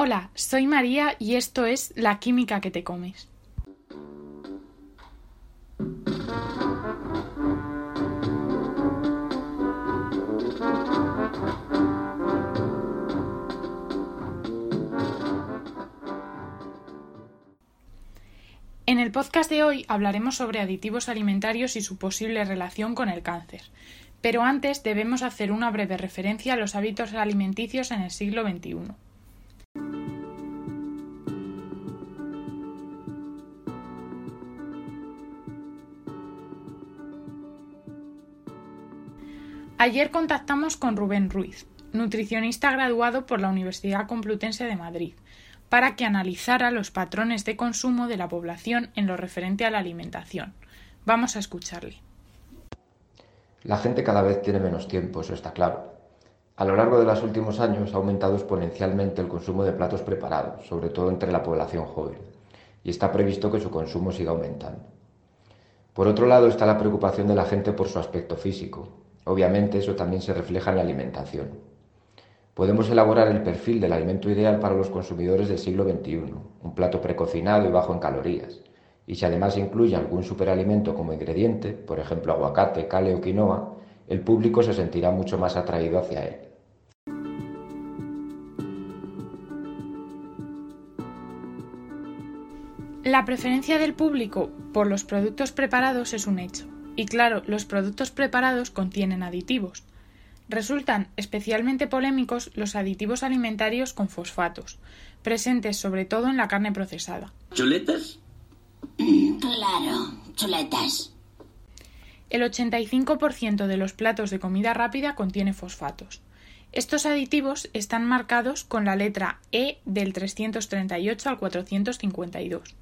Hola, soy María y esto es La Química que te comes. En el podcast de hoy hablaremos sobre aditivos alimentarios y su posible relación con el cáncer. Pero antes debemos hacer una breve referencia a los hábitos alimenticios en el siglo XXI. Ayer contactamos con Rubén Ruiz, nutricionista graduado por la Universidad Complutense de Madrid, para que analizara los patrones de consumo de la población en lo referente a la alimentación. Vamos a escucharle. La gente cada vez tiene menos tiempo, eso está claro. A lo largo de los últimos años ha aumentado exponencialmente el consumo de platos preparados, sobre todo entre la población joven, y está previsto que su consumo siga aumentando. Por otro lado está la preocupación de la gente por su aspecto físico. Obviamente eso también se refleja en la alimentación. Podemos elaborar el perfil del alimento ideal para los consumidores del siglo XXI, un plato precocinado y bajo en calorías. Y si además incluye algún superalimento como ingrediente, por ejemplo aguacate, cale o quinoa, el público se sentirá mucho más atraído hacia él. La preferencia del público por los productos preparados es un hecho. Y claro, los productos preparados contienen aditivos. Resultan especialmente polémicos los aditivos alimentarios con fosfatos, presentes sobre todo en la carne procesada. ¿Chuletas? Claro, chuletas. El 85% de los platos de comida rápida contiene fosfatos. Estos aditivos están marcados con la letra E del 338 al 452.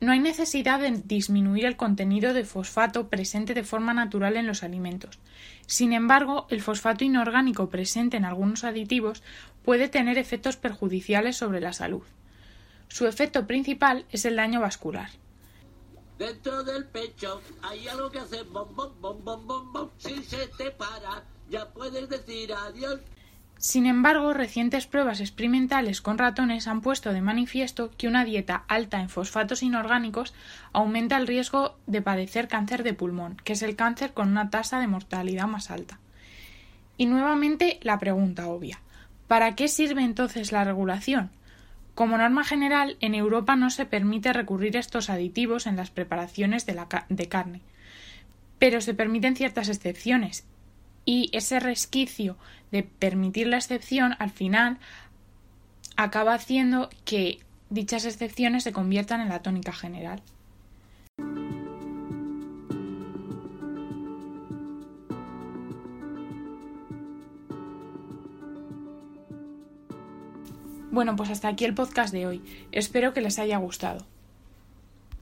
No hay necesidad de disminuir el contenido de fosfato presente de forma natural en los alimentos. Sin embargo, el fosfato inorgánico presente en algunos aditivos puede tener efectos perjudiciales sobre la salud. Su efecto principal es el daño vascular. Dentro del pecho hay algo que hace bom bom bom bom bom bom. Si se te para, ya puedes decir adiós. Sin embargo, recientes pruebas experimentales con ratones han puesto de manifiesto que una dieta alta en fosfatos inorgánicos aumenta el riesgo de padecer cáncer de pulmón, que es el cáncer con una tasa de mortalidad más alta. Y nuevamente la pregunta obvia ¿para qué sirve entonces la regulación? Como norma general, en Europa no se permite recurrir a estos aditivos en las preparaciones de, de carne, pero se permiten ciertas excepciones y ese resquicio de permitir la excepción al final acaba haciendo que dichas excepciones se conviertan en la tónica general. Bueno, pues hasta aquí el podcast de hoy. Espero que les haya gustado.